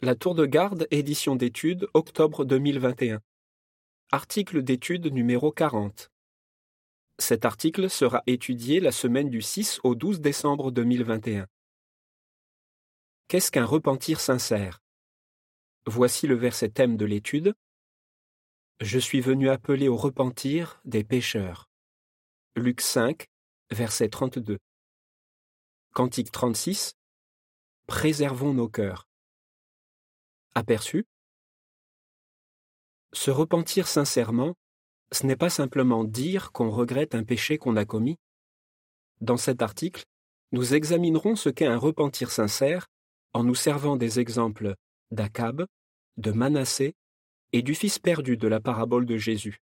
La Tour de Garde, édition d'études, octobre 2021. Article d'étude numéro 40. Cet article sera étudié la semaine du 6 au 12 décembre 2021. Qu'est-ce qu'un repentir sincère? Voici le verset thème de l'étude. Je suis venu appeler au repentir des pécheurs. Luc 5, verset 32. Cantique 36. Préservons nos cœurs. Aperçu Se repentir sincèrement, ce n'est pas simplement dire qu'on regrette un péché qu'on a commis. Dans cet article, nous examinerons ce qu'est un repentir sincère en nous servant des exemples d'Akab, de Manassé et du fils perdu de la parabole de Jésus.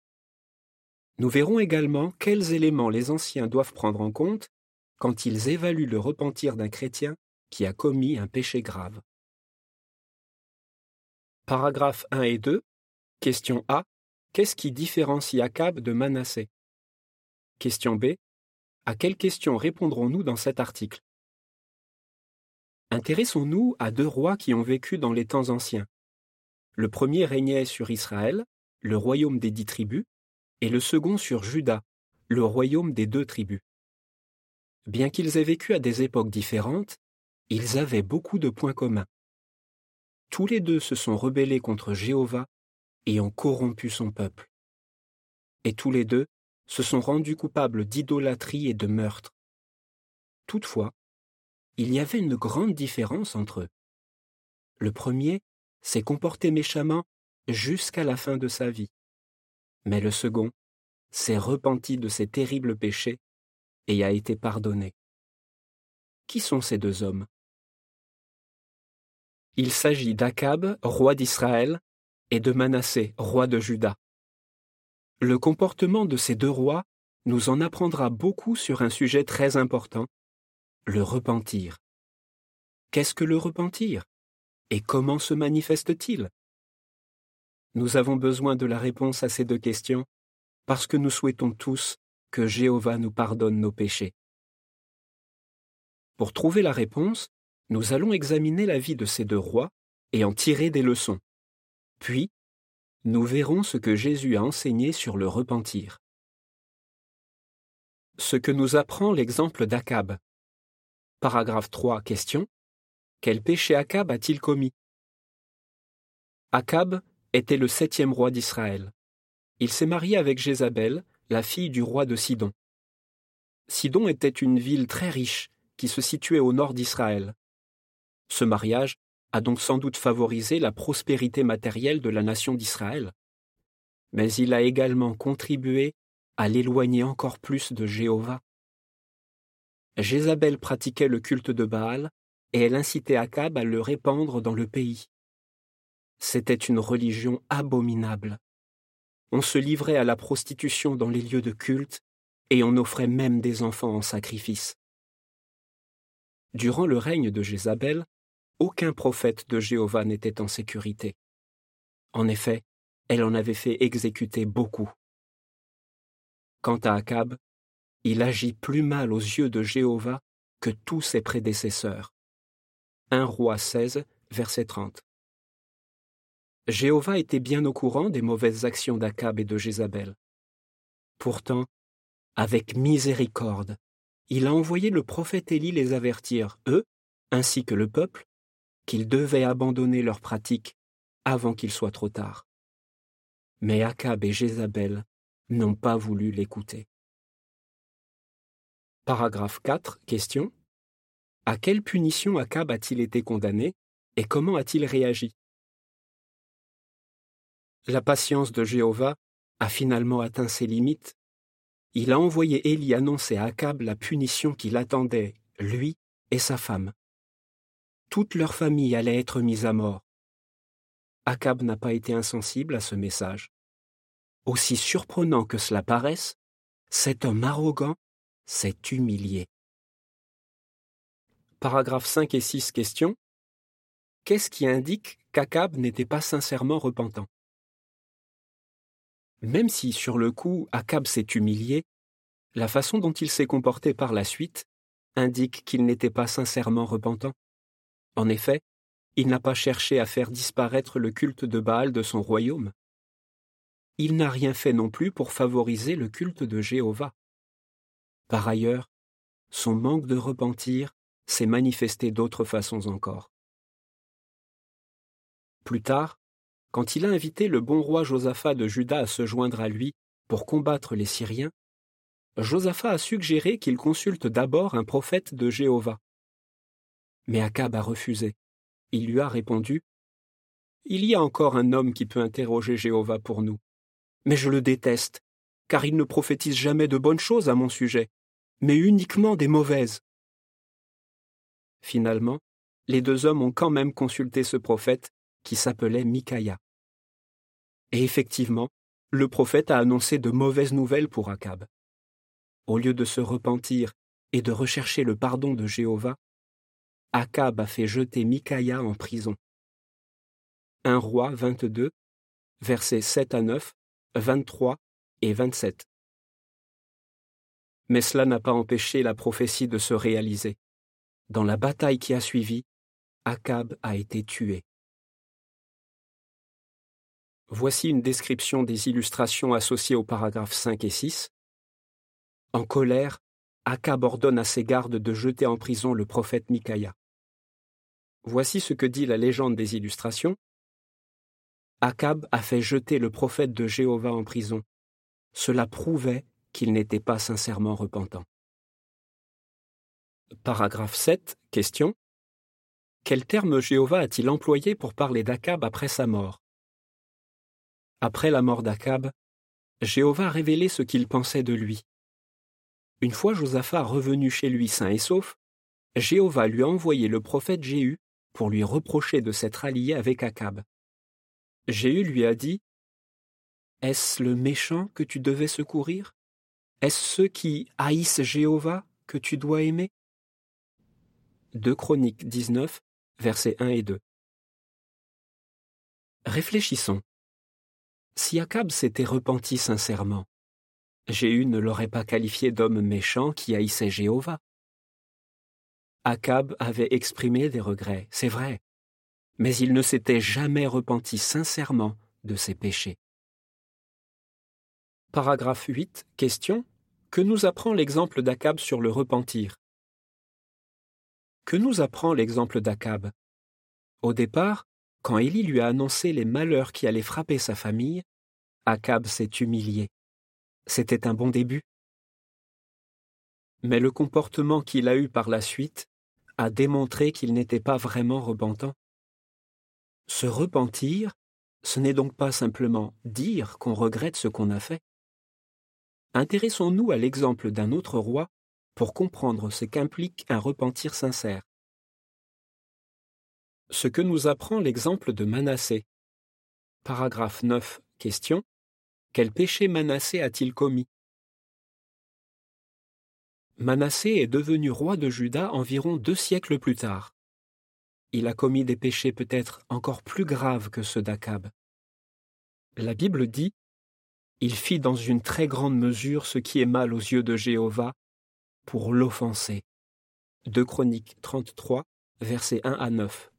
Nous verrons également quels éléments les anciens doivent prendre en compte quand ils évaluent le repentir d'un chrétien qui a commis un péché grave. Paragraphes 1 et 2. Question A. Qu'est-ce qui différencie Akab de Manassé Question B. À quelles questions répondrons-nous dans cet article? Intéressons-nous à deux rois qui ont vécu dans les temps anciens. Le premier régnait sur Israël, le royaume des dix tribus, et le second sur Juda, le royaume des deux tribus. Bien qu'ils aient vécu à des époques différentes, ils avaient beaucoup de points communs. Tous les deux se sont rebellés contre Jéhovah et ont corrompu son peuple. Et tous les deux se sont rendus coupables d'idolâtrie et de meurtre. Toutefois, il y avait une grande différence entre eux. Le premier s'est comporté méchamment jusqu'à la fin de sa vie, mais le second s'est repenti de ses terribles péchés et a été pardonné. Qui sont ces deux hommes? Il s'agit d'Akab, roi d'Israël, et de Manassé, roi de Juda. Le comportement de ces deux rois nous en apprendra beaucoup sur un sujet très important, le repentir. Qu'est-ce que le repentir? Et comment se manifeste-t-il? Nous avons besoin de la réponse à ces deux questions parce que nous souhaitons tous que Jéhovah nous pardonne nos péchés. Pour trouver la réponse, nous allons examiner la vie de ces deux rois et en tirer des leçons. Puis, nous verrons ce que Jésus a enseigné sur le repentir. Ce que nous apprend l'exemple d'Akab. Paragraphe 3, question. Quel péché Akab a-t-il commis? Akab était le septième roi d'Israël. Il s'est marié avec Jézabel, la fille du roi de Sidon. Sidon était une ville très riche qui se situait au nord d'Israël. Ce mariage a donc sans doute favorisé la prospérité matérielle de la nation d'Israël. Mais il a également contribué à l'éloigner encore plus de Jéhovah. Jézabel pratiquait le culte de Baal et elle incitait Akab à le répandre dans le pays. C'était une religion abominable. On se livrait à la prostitution dans les lieux de culte et on offrait même des enfants en sacrifice. Durant le règne de Jézabel, aucun prophète de Jéhovah n'était en sécurité. En effet, elle en avait fait exécuter beaucoup. Quant à Akab, il agit plus mal aux yeux de Jéhovah que tous ses prédécesseurs. 1 roi 16, verset 30. Jéhovah était bien au courant des mauvaises actions d'Akab et de Jézabel. Pourtant, avec miséricorde, il a envoyé le prophète Élie les avertir, eux, ainsi que le peuple, qu'ils devaient abandonner leurs pratiques avant qu'il soit trop tard. Mais Akab et Jézabel n'ont pas voulu l'écouter. Paragraphe 4. Question. À quelle punition Akab a-t-il été condamné et comment a-t-il réagi? La patience de Jéhovah a finalement atteint ses limites. Il a envoyé Élie annoncer à Akab la punition qui l'attendait, lui et sa femme toute leur famille allait être mise à mort. Akab n'a pas été insensible à ce message. Aussi surprenant que cela paraisse, cet homme arrogant s'est humilié. Paragraphes 5 et 6 question. Qu'est-ce qui indique qu'Akab n'était pas sincèrement repentant? Même si sur le coup Akab s'est humilié, la façon dont il s'est comporté par la suite indique qu'il n'était pas sincèrement repentant. En effet, Il n'a pas cherché à faire disparaître le culte de Baal de son royaume. Il n'a rien fait non plus pour favoriser le culte de Jéhovah. Par ailleurs, son manque de repentir s'est manifesté d'autres façons encore. Plus tard, quand il a invité le bon roi Josaphat de Juda à se joindre à lui pour combattre les Syriens, Josaphat a suggéré qu'il consulte d'abord un prophète de Jéhovah. Mais Akab a refusé. Il lui a répondu Il y a encore un homme qui peut interroger Jéhovah pour nous. Mais je le déteste, car il ne prophétise jamais de bonnes choses à mon sujet, mais uniquement des mauvaises. Finalement, les deux hommes ont quand même consulté ce prophète qui s'appelait Micaiah. Et effectivement, le prophète a annoncé de mauvaises nouvelles pour Akab. Au lieu de se repentir et de rechercher le pardon de Jéhovah, Akab a fait jeter Micaiah en prison. 1 roi 22, versets 7 à 9, 23 et 27. Mais cela n'a pas empêché la prophétie de se réaliser. Dans la bataille qui a suivi, Akab a été tué. Voici une description des illustrations associées aux paragraphes 5 et 6. En colère, Akab ordonne à ses gardes de jeter en prison le prophète Micaiah. Voici ce que dit la légende des illustrations. Akab a fait jeter le prophète de Jéhovah en prison. Cela prouvait qu'il n'était pas sincèrement repentant. Paragraphe 7. Question. Quel terme Jéhovah a-t-il employé pour parler d'Akab après sa mort? Après la mort d'Akab, Jéhovah a révélé ce qu'il pensait de lui. Une fois Josaphat revenu chez lui sain et sauf, Jéhovah lui a envoyé le prophète Jéhu pour lui reprocher de s'être allié avec Akab. Jéhu lui a dit Est-ce le méchant que tu devais secourir? Est-ce ceux qui haïssent Jéhovah que tu dois aimer? 2 Chroniques 19, versets 1 et 2. Réfléchissons. Si Akab s'était repenti sincèrement, Jéhu ne l'aurait pas qualifié d'homme méchant qui haïssait Jéhovah. Akab avait exprimé des regrets, c'est vrai, mais il ne s'était jamais repenti sincèrement de ses péchés. Paragraphe 8. Question. Que nous apprend l'exemple d'Akab sur le repentir? Que nous apprend l'exemple d'Akab Au départ, quand Élie lui a annoncé les malheurs qui allaient frapper sa famille, Akab s'est humilié. C'était un bon début. Mais le comportement qu'il a eu par la suite a démontré qu'il n'était pas vraiment repentant. Se repentir, ce n'est donc pas simplement dire qu'on regrette ce qu'on a fait. Intéressons-nous à l'exemple d'un autre roi pour comprendre ce qu'implique un repentir sincère ce que nous apprend l'exemple de Manassé. Paragraphe 9. Question. Quel péché Manassé a-t-il commis? Manassé est devenu roi de Juda environ deux siècles plus tard. Il a commis des péchés peut-être encore plus graves que ceux d'Akab. La Bible dit Il fit dans une très grande mesure ce qui est mal aux yeux de Jéhovah pour l'offenser. 2 Chroniques 33, versets 1 à 9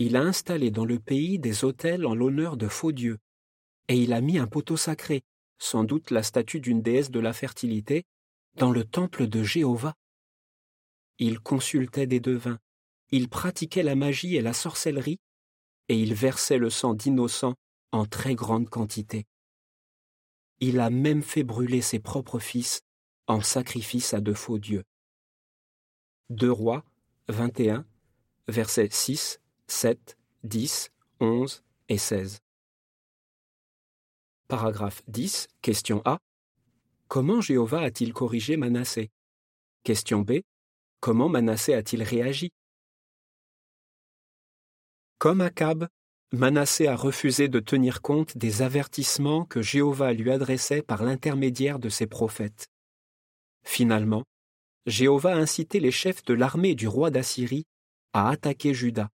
il a installé dans le pays des autels en l'honneur de faux dieux, et il a mis un poteau sacré, sans doute la statue d'une déesse de la fertilité, dans le temple de Jéhovah. Il consultait des devins, il pratiquait la magie et la sorcellerie, et il versait le sang d'innocents en très grande quantité. Il a même fait brûler ses propres fils en sacrifice à de faux dieux. Deux Rois 21, versets 6 7, 10, 11 et 16. Paragraphe 10, question A. Comment Jéhovah a-t-il corrigé Manassé? Question B. Comment Manassé a-t-il réagi? Comme Akab, Manassé a refusé de tenir compte des avertissements que Jéhovah lui adressait par l'intermédiaire de ses prophètes. Finalement, Jéhovah a incité les chefs de l'armée du roi d'Assyrie à attaquer Juda.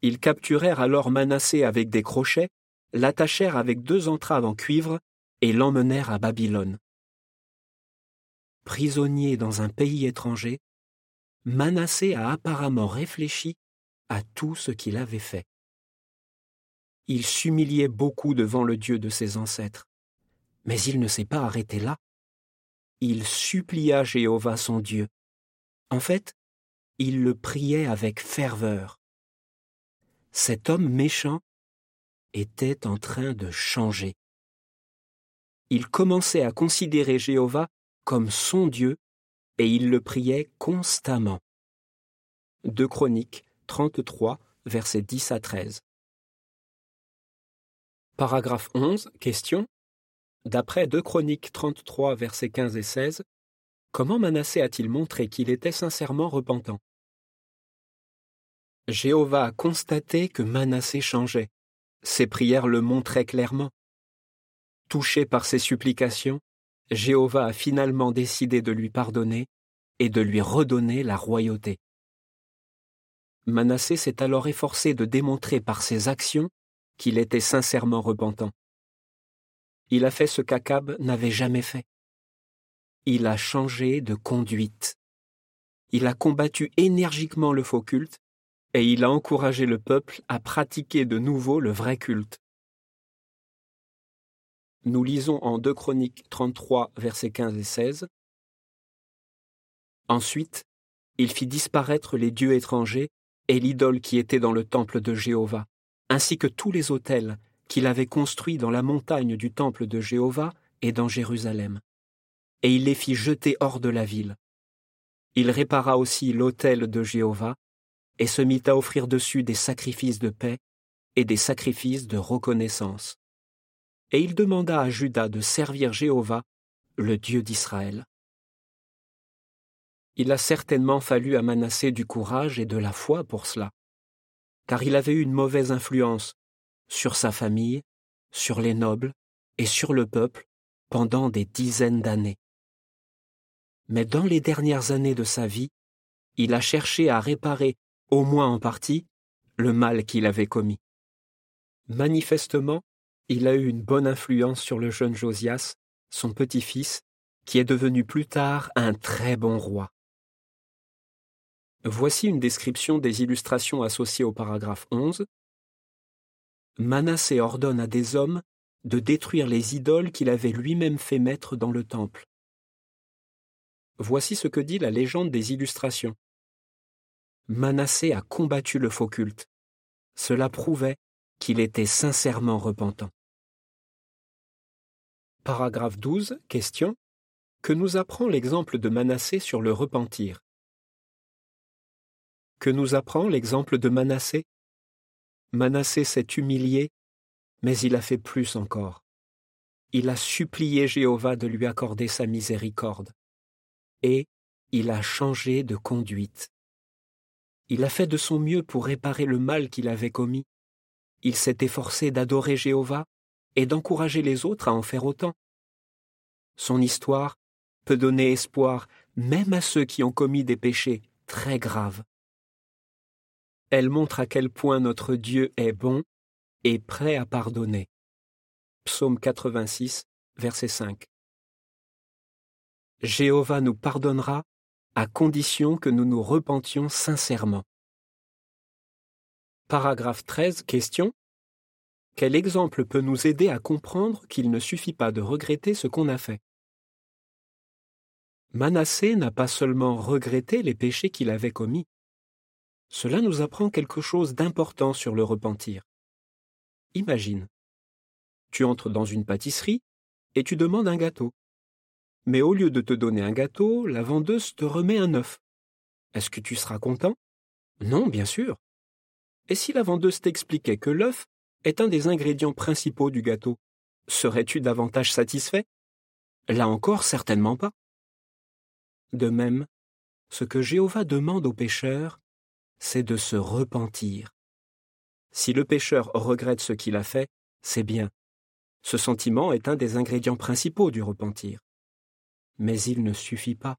Ils capturèrent alors Manassé avec des crochets, l'attachèrent avec deux entraves en cuivre et l'emmenèrent à Babylone. Prisonnier dans un pays étranger, Manassé a apparemment réfléchi à tout ce qu'il avait fait. Il s'humiliait beaucoup devant le Dieu de ses ancêtres, mais il ne s'est pas arrêté là. Il supplia Jéhovah son Dieu. En fait, il le priait avec ferveur. Cet homme méchant était en train de changer. Il commençait à considérer Jéhovah comme son Dieu et il le priait constamment. 2 Chroniques 33, versets 10 à 13. Paragraphe 11. Question. D'après 2 Chroniques 33, versets 15 et 16, comment Manassé a-t-il montré qu'il était sincèrement repentant? Jéhovah a constaté que Manassé changeait. Ses prières le montraient clairement. Touché par ses supplications, Jéhovah a finalement décidé de lui pardonner et de lui redonner la royauté. Manassé s'est alors efforcé de démontrer par ses actions qu'il était sincèrement repentant. Il a fait ce qu'Akab n'avait jamais fait. Il a changé de conduite. Il a combattu énergiquement le faux culte et il a encouragé le peuple à pratiquer de nouveau le vrai culte. Nous lisons en 2 Chroniques 33, versets 15 et 16. Ensuite, il fit disparaître les dieux étrangers et l'idole qui était dans le temple de Jéhovah, ainsi que tous les autels qu'il avait construits dans la montagne du temple de Jéhovah et dans Jérusalem. Et il les fit jeter hors de la ville. Il répara aussi l'autel de Jéhovah, et se mit à offrir dessus des sacrifices de paix et des sacrifices de reconnaissance. Et il demanda à Judas de servir Jéhovah, le Dieu d'Israël. Il a certainement fallu à Manassé du courage et de la foi pour cela, car il avait eu une mauvaise influence sur sa famille, sur les nobles et sur le peuple pendant des dizaines d'années. Mais dans les dernières années de sa vie, il a cherché à réparer, au moins en partie, le mal qu'il avait commis. Manifestement, il a eu une bonne influence sur le jeune Josias, son petit-fils, qui est devenu plus tard un très bon roi. Voici une description des illustrations associées au paragraphe 11. Manassé ordonne à des hommes de détruire les idoles qu'il avait lui-même fait mettre dans le temple. Voici ce que dit la légende des illustrations. Manassé a combattu le faux culte. Cela prouvait qu'il était sincèrement repentant. Paragraphe 12. Question. Que nous apprend l'exemple de Manassé sur le repentir? Que nous apprend l'exemple de Manassé? Manassé s'est humilié, mais il a fait plus encore. Il a supplié Jéhovah de lui accorder sa miséricorde. Et il a changé de conduite. Il a fait de son mieux pour réparer le mal qu'il avait commis. Il s'est efforcé d'adorer Jéhovah et d'encourager les autres à en faire autant. Son histoire peut donner espoir même à ceux qui ont commis des péchés très graves. Elle montre à quel point notre Dieu est bon et prêt à pardonner. Psaume 86, verset 5. Jéhovah nous pardonnera à condition que nous nous repentions sincèrement. Paragraphe 13. Question. Quel exemple peut nous aider à comprendre qu'il ne suffit pas de regretter ce qu'on a fait? Manassé n'a pas seulement regretté les péchés qu'il avait commis, cela nous apprend quelque chose d'important sur le repentir. Imagine. Tu entres dans une pâtisserie et tu demandes un gâteau. Mais au lieu de te donner un gâteau, la vendeuse te remet un œuf. Est-ce que tu seras content? Non, bien sûr. Et si la vendeuse t'expliquait que l'œuf est un des ingrédients principaux du gâteau, serais-tu davantage satisfait? Là encore, certainement pas. De même, ce que Jéhovah demande aux pécheurs, c'est de se repentir. Si le pécheur regrette ce qu'il a fait, c'est bien. Ce sentiment est un des ingrédients principaux du repentir. Mais il ne suffit pas.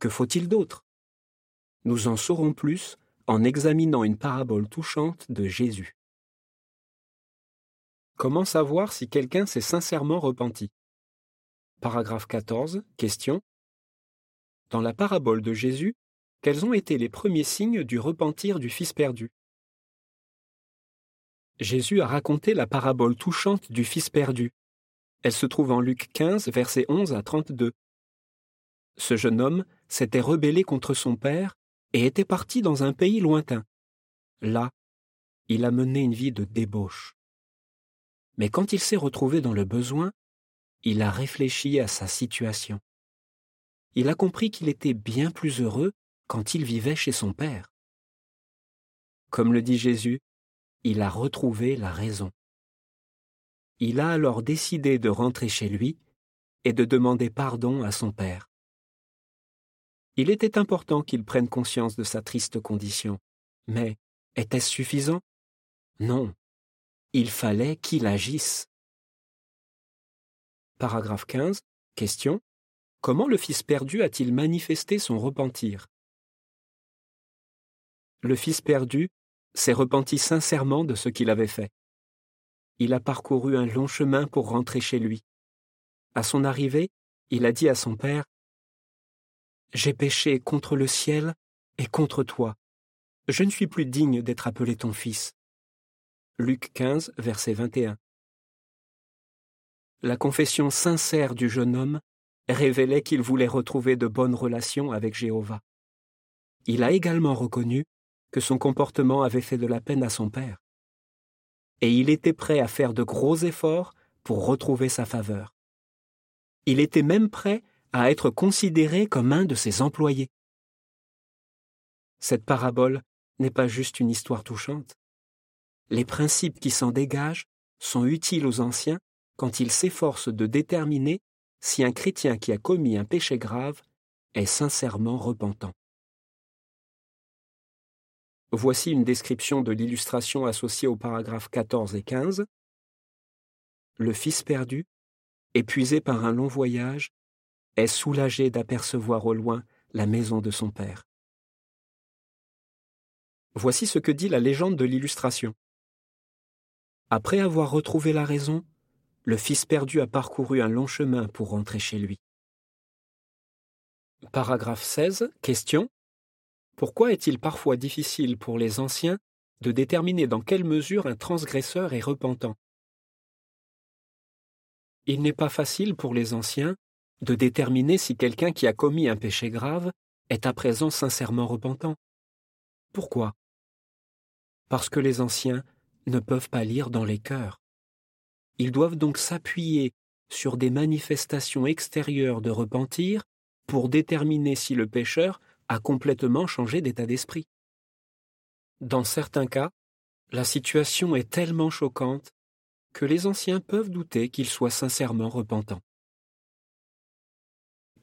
Que faut-il d'autre? Nous en saurons plus en examinant une parabole touchante de Jésus. Comment savoir si quelqu'un s'est sincèrement repenti? Paragraphe 14. Question. Dans la parabole de Jésus, quels ont été les premiers signes du repentir du Fils perdu? Jésus a raconté la parabole touchante du Fils perdu. Elle se trouve en Luc 15, versets 11 à 32. Ce jeune homme s'était rebellé contre son père et était parti dans un pays lointain. Là, il a mené une vie de débauche. Mais quand il s'est retrouvé dans le besoin, il a réfléchi à sa situation. Il a compris qu'il était bien plus heureux quand il vivait chez son Père. Comme le dit Jésus, il a retrouvé la raison. Il a alors décidé de rentrer chez lui et de demander pardon à son Père. Il était important qu'il prenne conscience de sa triste condition, mais était-ce suffisant? Non, il fallait qu'il agisse. Paragraphe 15. Question. Comment le Fils perdu a-t-il manifesté son repentir? Le Fils perdu s'est repenti sincèrement de ce qu'il avait fait. Il a parcouru un long chemin pour rentrer chez lui. À son arrivée, il a dit à son père J'ai péché contre le ciel et contre toi. Je ne suis plus digne d'être appelé ton fils. Luc 15, verset 21. La confession sincère du jeune homme révélait qu'il voulait retrouver de bonnes relations avec Jéhovah. Il a également reconnu que son comportement avait fait de la peine à son père. Et il était prêt à faire de gros efforts pour retrouver sa faveur. Il était même prêt à être considéré comme un de ses employés. Cette parabole n'est pas juste une histoire touchante. Les principes qui s'en dégagent sont utiles aux anciens quand ils s'efforcent de déterminer si un chrétien qui a commis un péché grave est sincèrement repentant. Voici une description de l'illustration associée aux paragraphes 14 et 15. Le fils perdu, épuisé par un long voyage, est soulagé d'apercevoir au loin la maison de son père. Voici ce que dit la légende de l'illustration. Après avoir retrouvé la raison, le fils perdu a parcouru un long chemin pour rentrer chez lui. Paragraphe 16. Question. Pourquoi est-il parfois difficile pour les anciens de déterminer dans quelle mesure un transgresseur est repentant? Il n'est pas facile pour les anciens de déterminer si quelqu'un qui a commis un péché grave est à présent sincèrement repentant. Pourquoi? Parce que les anciens ne peuvent pas lire dans les cœurs. Ils doivent donc s'appuyer sur des manifestations extérieures de repentir pour déterminer si le pécheur a complètement changé d'état d'esprit. Dans certains cas, la situation est tellement choquante que les anciens peuvent douter qu'il soit sincèrement repentant.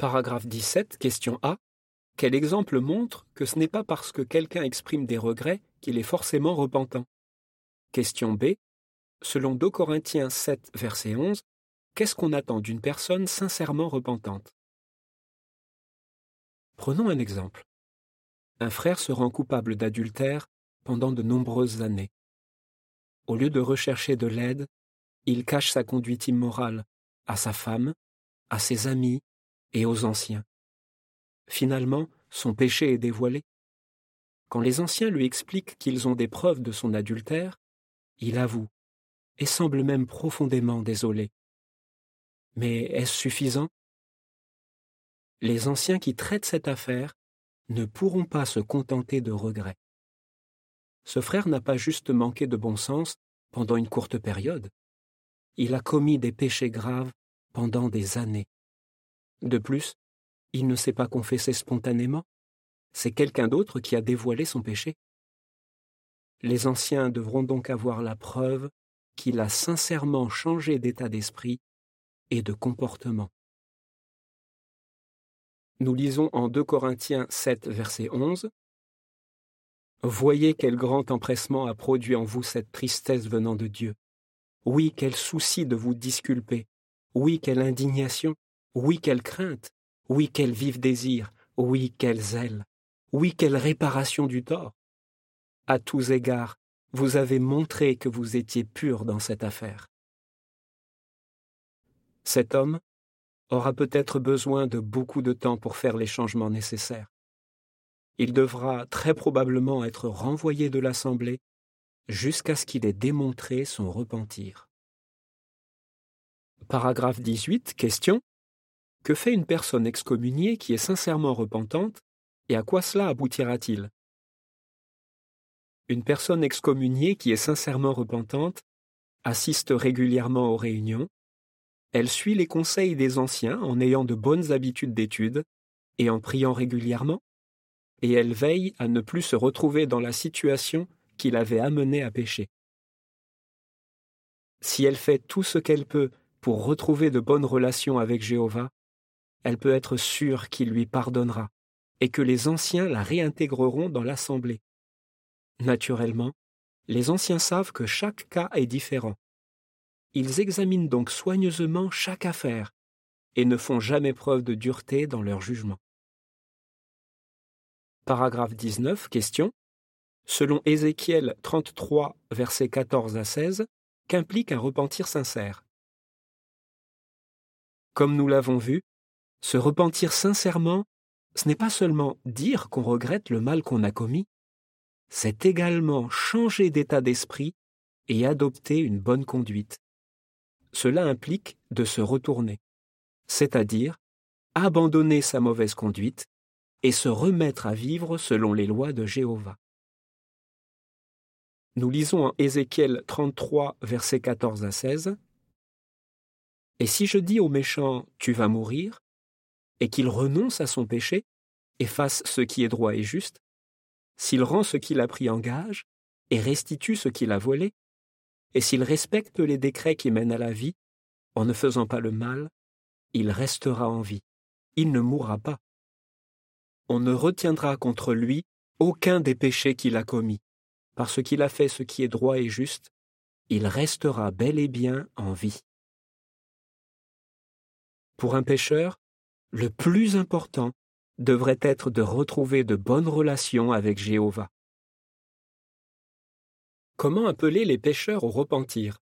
Paragraphe 17, question A. Quel exemple montre que ce n'est pas parce que quelqu'un exprime des regrets qu'il est forcément repentant? Question B. Selon 2 Corinthiens 7, verset 11, qu'est-ce qu'on attend d'une personne sincèrement repentante? Prenons un exemple. Un frère se rend coupable d'adultère pendant de nombreuses années. Au lieu de rechercher de l'aide, il cache sa conduite immorale à sa femme, à ses amis et aux anciens. Finalement, son péché est dévoilé. Quand les anciens lui expliquent qu'ils ont des preuves de son adultère, il avoue et semble même profondément désolé. Mais est-ce suffisant? Les anciens qui traitent cette affaire ne pourront pas se contenter de regrets. Ce frère n'a pas juste manqué de bon sens pendant une courte période. Il a commis des péchés graves pendant des années. De plus, il ne s'est pas confessé spontanément. C'est quelqu'un d'autre qui a dévoilé son péché. Les anciens devront donc avoir la preuve qu'il a sincèrement changé d'état d'esprit et de comportement. Nous lisons en 2 Corinthiens 7, verset 11. Voyez quel grand empressement a produit en vous cette tristesse venant de Dieu. Oui, quel souci de vous disculper. Oui, quelle indignation. Oui, quelle crainte. Oui, quel vif désir. Oui, quel zèle. Oui, quelle réparation du tort. À tous égards, vous avez montré que vous étiez pur dans cette affaire. Cet homme, aura peut-être besoin de beaucoup de temps pour faire les changements nécessaires. il devra très probablement être renvoyé de l'Assemblée jusqu'à ce qu'il ait démontré son repentir. Paragraphe 18. Question. Que fait une personne excommuniée qui est sincèrement repentante et à quoi cela aboutira-t-il? Une personne excommuniée qui est sincèrement repentante assiste régulièrement aux réunions, elle suit les conseils des anciens en ayant de bonnes habitudes d'étude et en priant régulièrement, et elle veille à ne plus se retrouver dans la situation qui l'avait amenée à pécher. Si elle fait tout ce qu'elle peut pour retrouver de bonnes relations avec Jéhovah, elle peut être sûre qu'il lui pardonnera et que les anciens la réintégreront dans l'assemblée. Naturellement, les anciens savent que chaque cas est différent. Ils examinent donc soigneusement chaque affaire et ne font jamais preuve de dureté dans leur jugement. Paragraphe 19. Question. Selon Ézéchiel 33, versets 14 à 16, qu'implique un repentir sincère? Comme nous l'avons vu, se repentir sincèrement, ce n'est pas seulement dire qu'on regrette le mal qu'on a commis, c'est également changer d'état d'esprit et adopter une bonne conduite. Cela implique de se retourner, c'est-à-dire abandonner sa mauvaise conduite et se remettre à vivre selon les lois de Jéhovah. Nous lisons en Ézéchiel 33, versets 14 à 16. Et si je dis au méchant Tu vas mourir, et qu'il renonce à son péché, et fasse ce qui est droit et juste, s'il rend ce qu'il a pris en gage, et restitue ce qu'il a volé, et s'il respecte les décrets qui mènent à la vie, en ne faisant pas le mal, il restera en vie, il ne mourra pas. On ne retiendra contre lui aucun des péchés qu'il a commis, parce qu'il a fait ce qui est droit et juste, il restera bel et bien en vie. Pour un pécheur, le plus important devrait être de retrouver de bonnes relations avec Jéhovah. Comment appeler les pécheurs au repentir?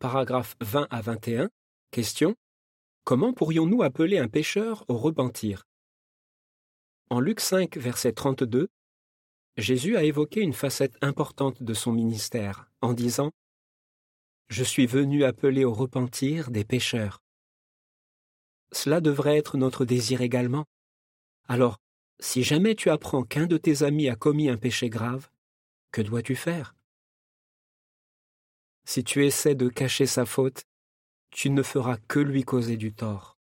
Paragraphe 20 à 21. Question. Comment pourrions-nous appeler un pécheur au repentir? En Luc 5, verset 32, Jésus a évoqué une facette importante de son ministère en disant Je suis venu appeler au repentir des pécheurs. Cela devrait être notre désir également. Alors, si jamais tu apprends qu'un de tes amis a commis un péché grave, que dois-tu faire? Si tu essaies de cacher sa faute, tu ne feras que lui causer du tort.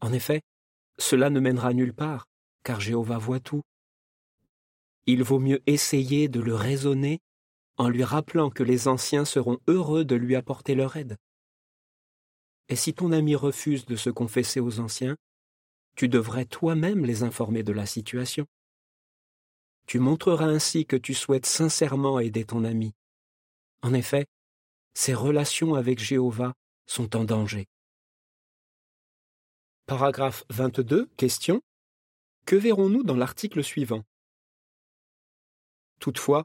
En effet, cela ne mènera nulle part car Jéhovah voit tout. Il vaut mieux essayer de le raisonner en lui rappelant que les anciens seront heureux de lui apporter leur aide. Et si ton ami refuse de se confesser aux anciens, tu devrais toi-même les informer de la situation. Tu montreras ainsi que tu souhaites sincèrement aider ton ami. En effet, ses relations avec Jéhovah sont en danger. Paragraphe 22. Question. Que verrons-nous dans l'article suivant? Toutefois,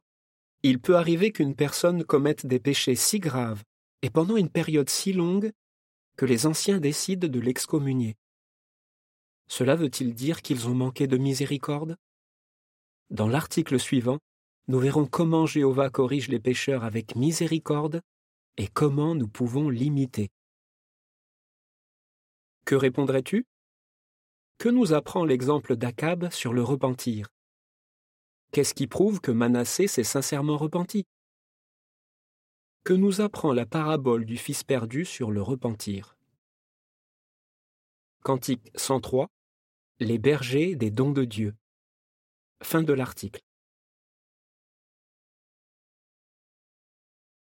il peut arriver qu'une personne commette des péchés si graves et pendant une période si longue que les anciens décident de l'excommunier. Cela veut-il dire qu'ils ont manqué de miséricorde? Dans l'article suivant, nous verrons comment Jéhovah corrige les pécheurs avec miséricorde et comment nous pouvons l'imiter. Que répondrais-tu? Que nous apprend l'exemple d'Akab sur le repentir? Qu'est-ce qui prouve que Manassé s'est sincèrement repenti? Que nous apprend la parabole du Fils perdu sur le repentir Cantique 103 Les bergers des dons de Dieu. Fin de l'article.